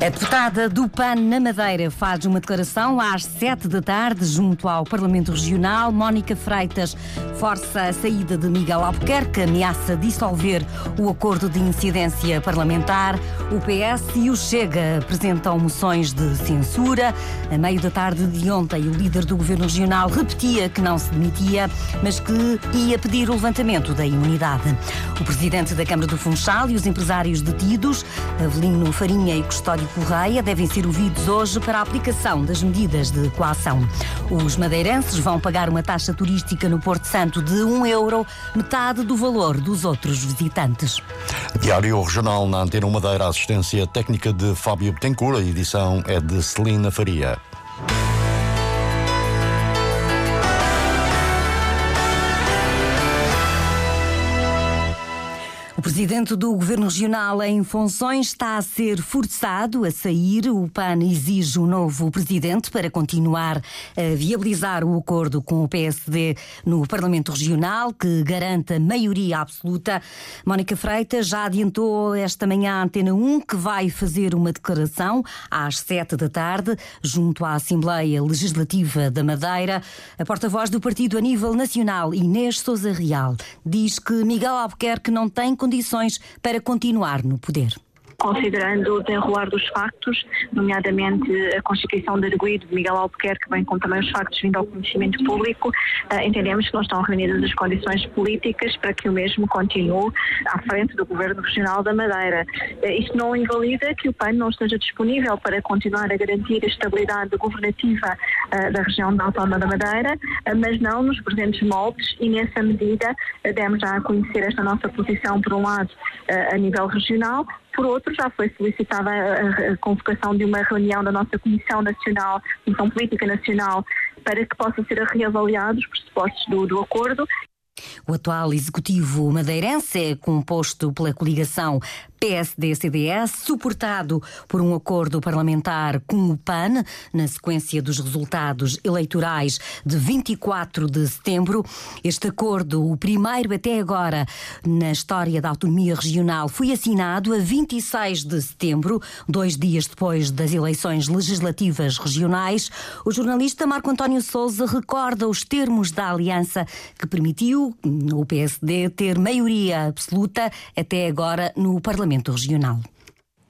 A deputada do PAN na Madeira faz uma declaração às sete da tarde junto ao Parlamento Regional. Mónica Freitas força a saída de Miguel Albuquerque, ameaça dissolver o acordo de incidência parlamentar. O PS e o Chega apresentam moções de censura. A meio da tarde de ontem, o líder do Governo Regional repetia que não se demitia, mas que ia pedir o levantamento da imunidade. O presidente da Câmara do Funchal e os empresários detidos, Avelino Farinha e Custódio Correia devem ser ouvidos hoje para a aplicação das medidas de coação. Os madeirenses vão pagar uma taxa turística no Porto Santo de 1 euro, metade do valor dos outros visitantes. Diário Regional na Antena Madeira, assistência técnica de Fábio Betancourt, a edição é de Celina Faria. Presidente do Governo Regional em funções está a ser forçado a sair. O PAN exige um novo presidente para continuar a viabilizar o acordo com o PSD no Parlamento Regional, que garanta maioria absoluta. Mónica Freitas já adiantou esta manhã à Antena 1 que vai fazer uma declaração às sete da tarde, junto à Assembleia Legislativa da Madeira. A porta-voz do partido a nível nacional, Inês Souza Real, diz que Miguel Albuquerque não tem condições para continuar no poder considerando o desenrolar dos factos, nomeadamente a constituição de arguído de Miguel Albuquerque, bem como também os factos vindo ao conhecimento público, uh, entendemos que não estão reunidas as condições políticas para que o mesmo continue à frente do Governo Regional da Madeira. Uh, isto não invalida que o PAN não esteja disponível para continuar a garantir a estabilidade governativa uh, da região da Autónoma da Madeira, mas não nos presentes moldes e nessa medida demos já a conhecer esta nossa posição, por um lado, a nível regional, por outro, já foi solicitada a, convocação de uma reunião da nossa Comissão Nacional, Comissão Política Nacional, para que possam ser reavaliados os pressupostos do, do acordo. O atual executivo madeirense é composto pela coligação PSD-CDS, suportado por um acordo parlamentar com o PAN, na sequência dos resultados eleitorais de 24 de setembro. Este acordo, o primeiro até agora na história da autonomia regional, foi assinado a 26 de setembro, dois dias depois das eleições legislativas regionais. O jornalista Marco António Souza recorda os termos da aliança que permitiu o PSD ter maioria absoluta até agora no Parlamento Regional.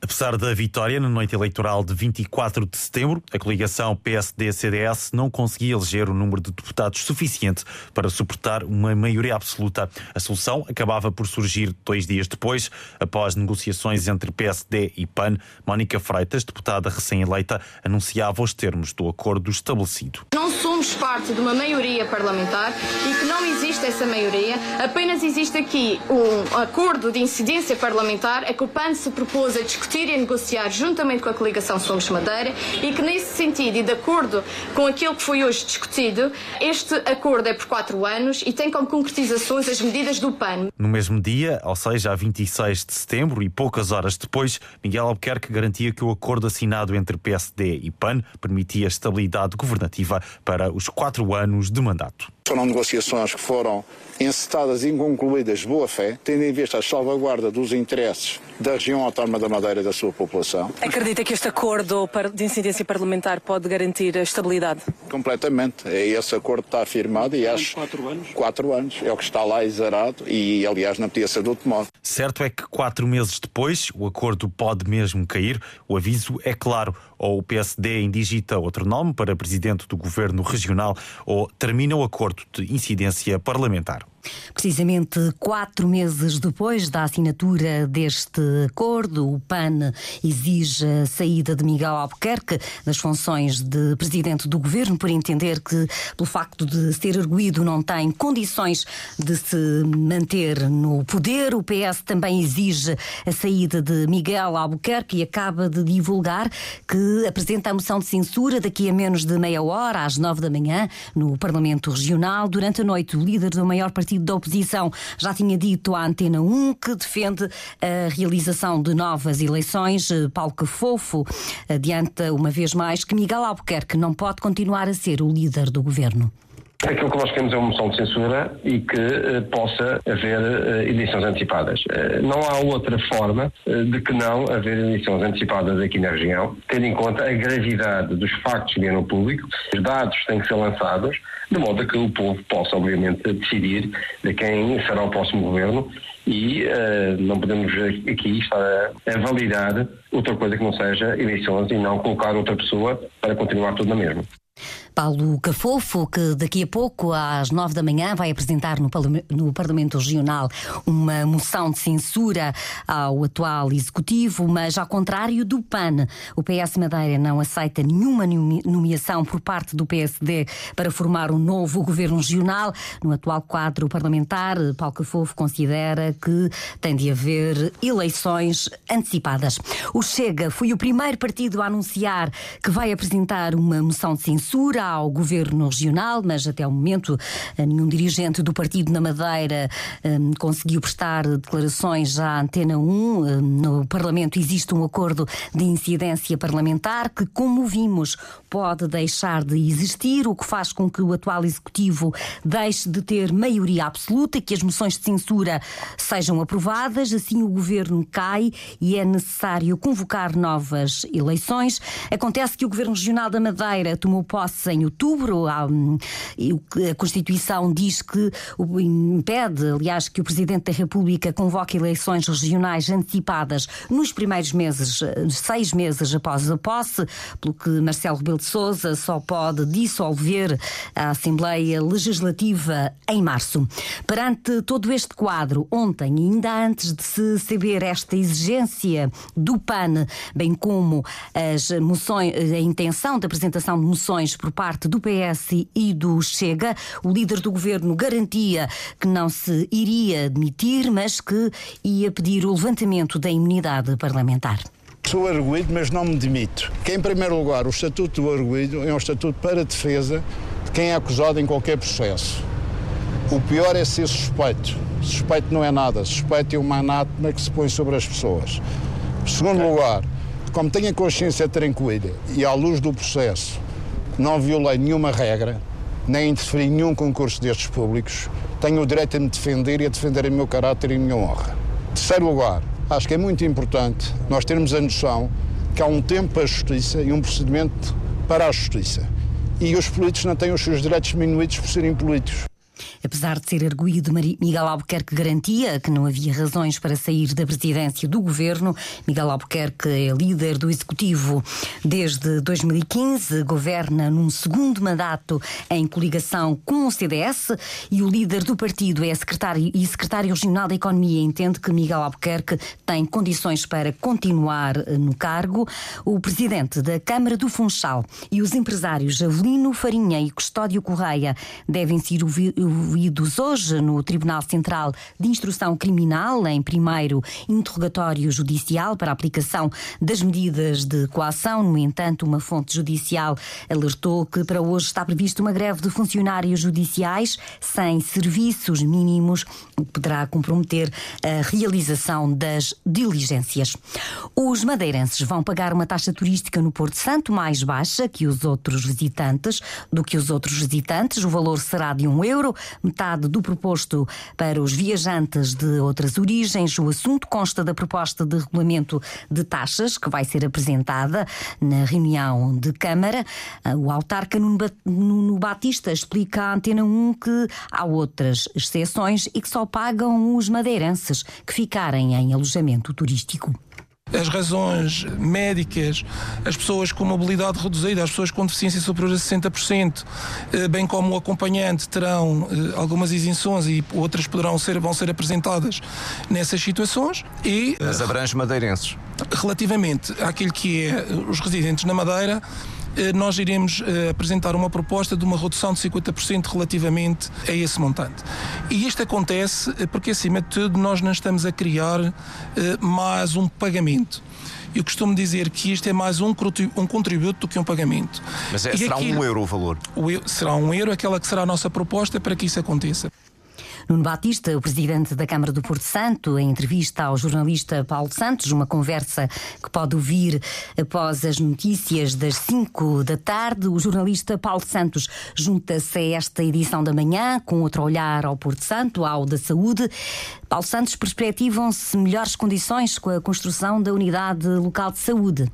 Apesar da vitória na noite eleitoral de 24 de setembro, a coligação PSD-CDS não conseguia eleger o número de deputados suficiente para suportar uma maioria absoluta. A solução acabava por surgir dois dias depois, após negociações entre PSD e PAN. Mónica Freitas, deputada recém-eleita, anunciava os termos do acordo estabelecido. Não somos parte de uma maioria parlamentar e que não existe essa maioria, apenas existe aqui um acordo de incidência parlamentar, é que o PAN se propôs a discutir e negociar juntamente com a coligação Somos Madeira e que nesse sentido e de acordo com aquilo que foi hoje discutido, este acordo é por quatro anos e tem como concretizações as medidas do PAN. No mesmo dia, ou seja, a 26 de setembro e poucas horas depois, Miguel Albuquerque garantia que o acordo assinado entre PSD e PAN permitia estabilidade governativa para os quatro anos de mandato. Foram negociações que foram encetadas e inconcluídas de boa fé, tendo em vista a salvaguarda dos interesses da região autónoma da Madeira e da sua população. Acredita que este acordo de incidência parlamentar pode garantir a estabilidade? Completamente. É esse acordo que está afirmado e acho... Quatro anos? Quatro anos. É o que está lá exarado e, aliás, não podia ser de outro modo. Certo é que quatro meses depois o acordo pode mesmo cair. O aviso é claro. Ou o PSD indigita outro nome para presidente do governo regional ou termina o acordo de incidência parlamentar. Precisamente quatro meses depois da assinatura deste acordo, o PAN exige a saída de Miguel Albuquerque das funções de presidente do governo, por entender que, pelo facto de ser erguido, não tem condições de se manter no poder. O PS também exige a saída de Miguel Albuquerque e acaba de divulgar que apresenta a moção de censura daqui a menos de meia hora, às nove da manhã, no Parlamento Regional. Durante a noite, o líder do maior partido partido da oposição já tinha dito à Antena 1 que defende a realização de novas eleições. Paulo Cafofo adianta uma vez mais que Miguel Albuquerque não pode continuar a ser o líder do governo. Aquilo que nós queremos é uma moção de censura e que uh, possa haver uh, eleições antecipadas. Uh, não há outra forma de que não haver eleições antecipadas aqui na região, tendo em conta a gravidade dos factos que vêm no público, os dados têm que ser lançados, de modo a que o povo possa, obviamente, decidir de quem será o próximo governo e não podemos aqui estar a, a validar outra coisa que não seja eleições e não colocar outra pessoa para continuar tudo na mesma. Paulo Cafofo, que daqui a pouco, às nove da manhã, vai apresentar no, Parlamento Regional uma moção de censura ao atual Executivo, mas ao contrário do PAN, o PS Madeira não aceita nenhuma nomeação por parte do PSD para formar um novo governo regional. No atual quadro parlamentar, Paulo Cafofo considera que tem de haver eleições antecipadas. O Chega foi o primeiro partido a anunciar que vai apresentar uma moção de censura ao governo regional, mas até o momento eh, nenhum dirigente do partido na Madeira um, conseguiu prestar declarações à Antena 1. Um, no Parlamento existe um acordo de incidência parlamentar que, como vimos, pode deixar de existir, o que faz com que o atual Executivo deixe de ter maioria absoluta que as moções de censura sejam aprovadas. Assim, o governo cai e é necessário convocar novas eleições. Acontece que o governo regional da Madeira tomou posse em outubro. A Constituição diz que impede, aliás, que o Presidente da República convoque eleições regionais antecipadas nos primeiros meses, seis meses após a posse, pelo que Marcelo Rebelo de Sousa só pode dissolver a Assembleia Legislativa em março. Perante todo este quadro, ontem, ainda antes de se saber esta exigência do PAN, bem como as moções, a intenção de apresentação de moções por parte do PS e do Chega. O líder do governo garantia que não se iria demitir, mas que ia pedir o levantamento da imunidade parlamentar. Sou arguído, mas não me demito. Que, em primeiro lugar, o Estatuto do Arguído é um estatuto para a defesa de quem é acusado em qualquer processo. O pior é ser suspeito. Suspeito não é nada. Suspeito é uma anátema que se põe sobre as pessoas. Em segundo lugar, como tenho a consciência tranquila e à luz do processo, não violei nenhuma regra, nem interferi em nenhum concurso destes públicos. Tenho o direito a me defender e a defender o meu caráter e a minha honra. Terceiro lugar, acho que é muito importante nós termos a noção que há um tempo para a justiça e um procedimento para a justiça. E os políticos não têm os seus direitos diminuídos por serem políticos. Apesar de ser arguído, Miguel Albuquerque garantia que não havia razões para sair da presidência do governo. Miguel Albuquerque é líder do executivo desde 2015, governa num segundo mandato em coligação com o CDS e o líder do partido é secretário e secretário regional da Economia entende que Miguel Albuquerque tem condições para continuar no cargo. O presidente da Câmara do Funchal e os empresários Avelino Farinha e Custódio Correia devem ser ouvidos hoje no Tribunal Central de Instrução Criminal, em primeiro interrogatório judicial para a aplicação das medidas de coação. No entanto, uma fonte judicial alertou que para hoje está prevista uma greve de funcionários judiciais sem serviços mínimos, o que poderá comprometer a realização das diligências. Os madeirenses vão pagar uma taxa turística no Porto Santo mais baixa que os outros visitantes, do que os outros visitantes. O valor será de um euro, metade do proposto para os viajantes de outras origens. O assunto consta da proposta de regulamento de taxas que vai ser apresentada na reunião de Câmara. O autarca Nuno Batista explica à Antena 1 que há outras exceções e que só pagam os madeirenses que ficarem em alojamento turístico as razões médicas, as pessoas com mobilidade reduzida, as pessoas com deficiência superior a 60%, eh, bem como o acompanhante terão eh, algumas isenções e outras poderão ser, vão ser apresentadas nessas situações e... Mas abrange madeirenses. Relativamente àquilo que é os residentes na Madeira, eh, nós iremos eh, apresentar uma proposta de uma redução de 50% relativamente a esse montante. E isto acontece eh, porque, acima de tudo, nós não estamos a criar mais um pagamento. Eu costumo dizer que isto é mais um, um contributo do que um pagamento. Mas é, será aquilo, um euro o valor? O, será um euro, aquela que será a nossa proposta para que isso aconteça. Nuno Batista, o presidente da Câmara do Porto Santo, em entrevista ao jornalista Paulo Santos, uma conversa que pode ouvir após as notícias das 5 da tarde. O jornalista Paulo Santos junta-se a esta edição da manhã com outro olhar ao Porto Santo, ao da saúde. Paulo Santos, perspectivam-se melhores condições com a construção da unidade local de saúde.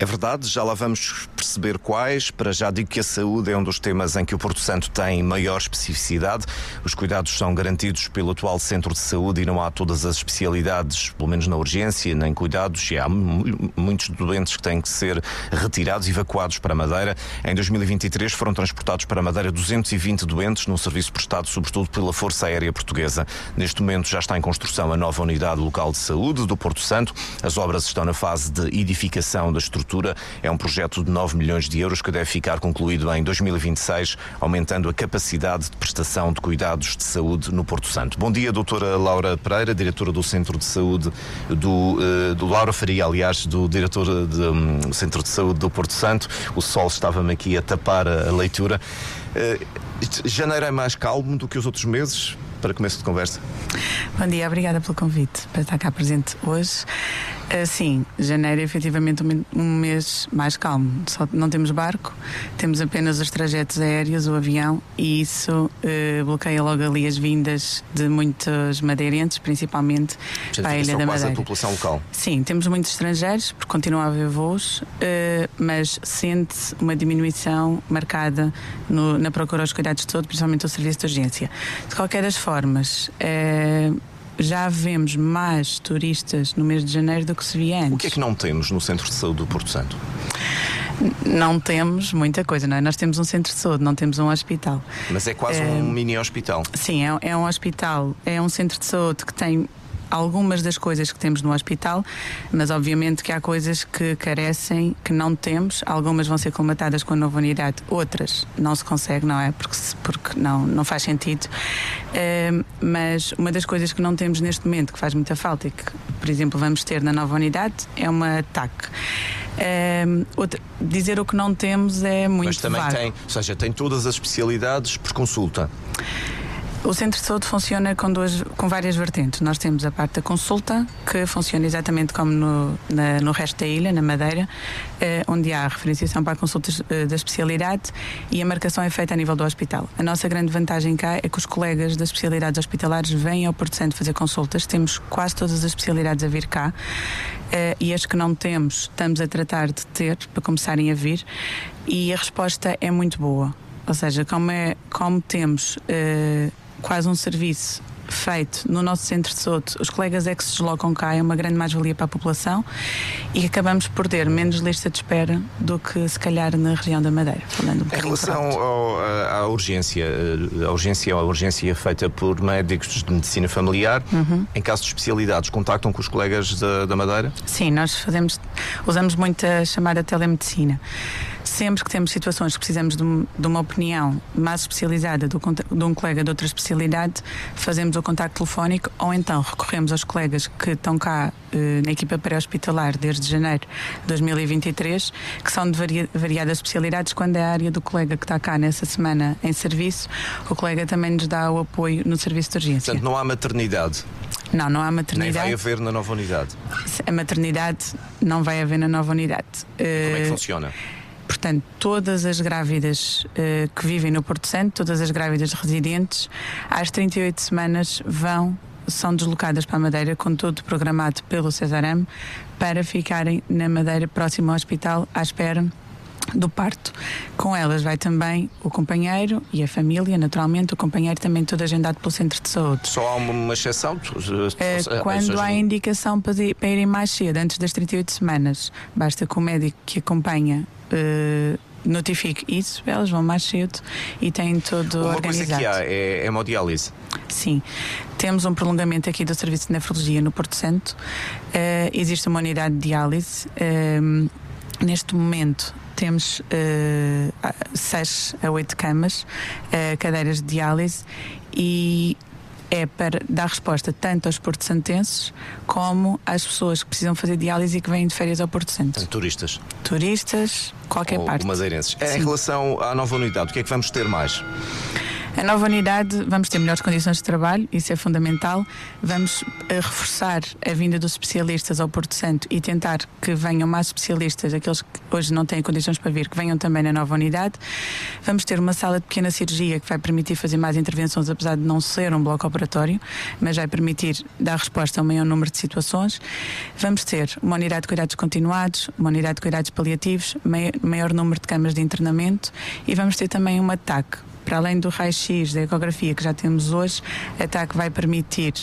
É verdade, já lá vamos perceber quais. Para já digo que a saúde é um dos temas em que o Porto Santo tem maior especificidade. Os cuidados são garantidos pelo atual centro de saúde e não há todas as especialidades, pelo menos na urgência, nem cuidados. E há muitos doentes que têm que ser retirados, evacuados para Madeira. Em 2023 foram transportados para Madeira 220 doentes num serviço prestado sobretudo pela Força Aérea Portuguesa. Neste momento já está em construção a nova unidade local de saúde do Porto Santo. As obras estão na fase de edificação da estrutura é um projeto de 9 milhões de euros que deve ficar concluído em 2026, aumentando a capacidade de prestação de cuidados de saúde no Porto Santo. Bom dia, doutora Laura Pereira, diretora do Centro de Saúde do, uh, do Laura Faria, aliás, do diretor do um, Centro de Saúde do Porto Santo. O sol estava-me aqui a tapar a, leitura. Uh, janeiro é mais calmo do que os outros meses? para começo de conversa. Bom dia, obrigada pelo convite para estar cá presente hoje. Uh, sim, janeiro é efetivamente um, mês mais calmo. Só não temos barco, temos apenas os trajetos aéreos, o avião, e isso uh, bloqueia logo ali as vindas de muitos madeirenses, principalmente para a Ilha da Madeira. a população local. Sim, temos muitos estrangeiros, porque continua a haver voos, uh, mas sente-se uma diminuição marcada no, na procura aos cuidados de saúde, principalmente o serviço de urgência. De qualquer das formas, já vemos mais turistas no mês de janeiro do que se via antes. O que é que não temos no Centro de Saúde do Porto Santo? Não temos muita coisa, não é? Nós temos um centro de saúde, não temos um hospital. Mas é quase é, um mini hospital. Sim, é, é um hospital, é um centro de saúde que tem algumas das coisas que temos no hospital, mas obviamente que há coisas que carecem, que não temos. Algumas vão ser colmatadas com a nova unidade, outras não se consegue, não é? Porque, porque não, não faz sentido. Uh, mas uma das coisas que não temos neste momento, que faz muita falta e que, por exemplo, vamos ter na nova unidade, é uma TAC. Uh, outra, dizer o que não temos é muito Mas também vago. tem, ou seja, tem todas as especialidades por consulta. O centro de saúde funciona com, duas, com várias vertentes. Nós temos a parte da consulta, que funciona exatamente como no, na, no resto da ilha, na Madeira, eh, onde há a referenciação para a consulta eh, da especialidade e a marcação é feita a nível do hospital. A nossa grande vantagem cá é que os colegas das especialidades hospitalares vêm ao Porto Santo fazer consultas. Temos quase todas as especialidades a vir cá eh, e as que não temos, estamos a tratar de ter para começarem a vir e a resposta é muito boa. Ou seja, como, é, como temos. Quase um serviço feito no nosso centro de saúde, os colegas é que se deslocam cá, é uma grande mais-valia para a população e acabamos por ter menos lista de espera do que se calhar na região da Madeira. Falando um em relação ao, à urgência, a urgência é a urgência feita por médicos de medicina familiar, uhum. em caso de especialidades, contactam com os colegas da, da Madeira? Sim, nós fazemos, usamos muito a chamada telemedicina sempre que temos situações que precisamos de, de uma opinião mais especializada do, de um colega de outra especialidade, fazemos o contacto telefónico ou então recorremos aos colegas que estão cá eh, na equipa pré-hospitalar desde janeiro de 2023, que são de varia, variadas especialidades. Quando é a área do colega que está cá nessa semana em serviço, o colega também nos dá o apoio no serviço de urgência. Portanto, não há maternidade. Não, não há maternidade. Nem vai haver na nova unidade. A maternidade não vai haver na nova unidade. Como é que eh, funciona? Portanto, todas as grávidas uh, que vivem no Porto Santo, todas as grávidas residentes, às 38 semanas vão são deslocadas para a Madeira com tudo programado pelo Cesarame para ficarem na Madeira próximo ao hospital à espera do parto. Com elas vai também o companheiro e a família, naturalmente, o companheiro também todo agendado pelo centro de saúde. Só há uma exceção? É, quando há indicação para irem mais cedo, antes das 38 semanas, basta que o médico que acompanha uh, notifique isso, elas vão mais cedo e têm tudo Uma organizado. Uma coisa que há é hemodiálise. Sim, temos um prolongamento aqui do serviço de nefrologia no Porto Santo. Uh, existe uma unidade de diálise. Uh, neste momento temos uh, seis a oito camas, uh, cadeiras de diálise e é para dar resposta tanto aos porto-santenses como às pessoas que precisam fazer diálise e que vêm de férias ao Porto Santo. Turistas. Turistas, qualquer Ou parte. madeirenses. É, em relação à nova unidade, o que é que vamos ter mais? A nova unidade, vamos ter melhores condições de trabalho, isso é fundamental. Vamos eh, reforçar a vinda dos especialistas ao Porto Santo e tentar que venham mais especialistas, aqueles que hoje não têm condições para vir, que venham também na nova unidade. Vamos ter uma sala de pequena cirurgia que vai permitir fazer mais intervenções, apesar de não ser um bloco operatório, mas vai permitir dar resposta a um maior número de situações. Vamos ter uma unidade de cuidados continuados, uma unidade de cuidados paliativos, maior número de camas de internamento e vamos ter também uma TAC para além do raio-x, da ecografia que já temos hoje, a TAC vai permitir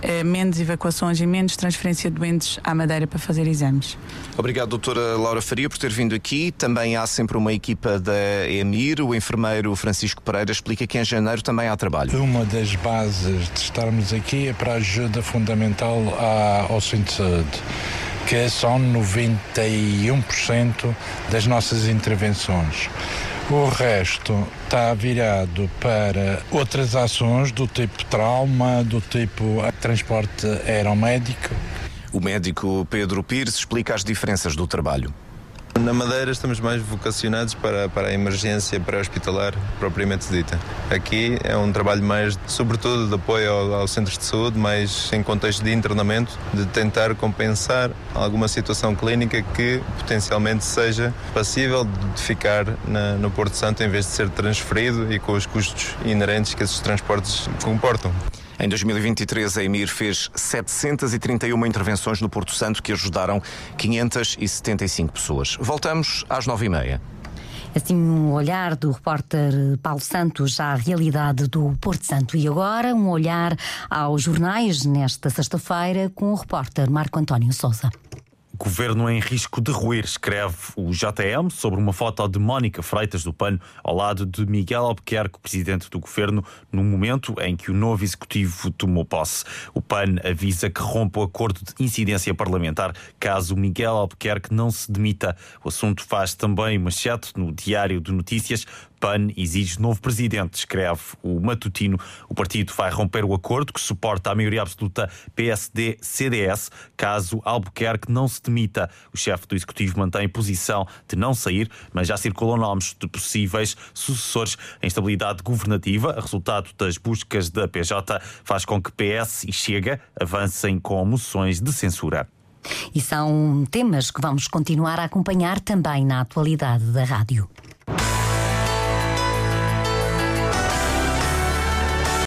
eh, menos evacuações e menos transferência de doentes à Madeira para fazer exames. Obrigado, doutora Laura Faria, por ter vindo aqui. Também há sempre uma equipa da EMIR. O enfermeiro Francisco Pereira explica que em janeiro também há trabalho. Uma das bases de estarmos aqui é para a ajuda fundamental ao centro de saúde que são 91% das nossas intervenções. O resto está virado para outras ações do tipo trauma, do tipo transporte aeromédico. O médico Pedro Pires explica as diferenças do trabalho. Na Madeira estamos mais vocacionados para, para a emergência pré-hospitalar propriamente dita. Aqui é um trabalho mais, sobretudo, de apoio ao, ao centros de saúde, mais em contexto de internamento, de tentar compensar alguma situação clínica que potencialmente seja passível de ficar na, no Porto Santo em vez de ser transferido e com os custos inerentes que esses transportes comportam. Em 2023, a Emir fez 731 intervenções no Porto Santo que ajudaram 575 pessoas. Voltamos às nove e meia. Assim, um olhar do repórter Paulo Santos à realidade do Porto Santo. E agora, um olhar aos jornais nesta sexta-feira com o repórter Marco António Souza. Governo em risco de ruir, escreve o JM sobre uma foto de Mónica Freitas do PAN ao lado de Miguel Albuquerque, presidente do governo, no momento em que o novo executivo tomou posse. O PAN avisa que rompe o acordo de incidência parlamentar caso Miguel Albuquerque não se demita. O assunto faz também manchete no Diário de Notícias. PAN exige novo presidente, escreve o matutino. O partido vai romper o acordo que suporta a maioria absoluta PSD-CDS caso Albuquerque não se demita. O chefe do executivo mantém posição de não sair, mas já circulam nomes de possíveis sucessores. A instabilidade governativa, resultado das buscas da PJ, faz com que PS e Chega avancem com moções de censura. E são temas que vamos continuar a acompanhar também na atualidade da rádio.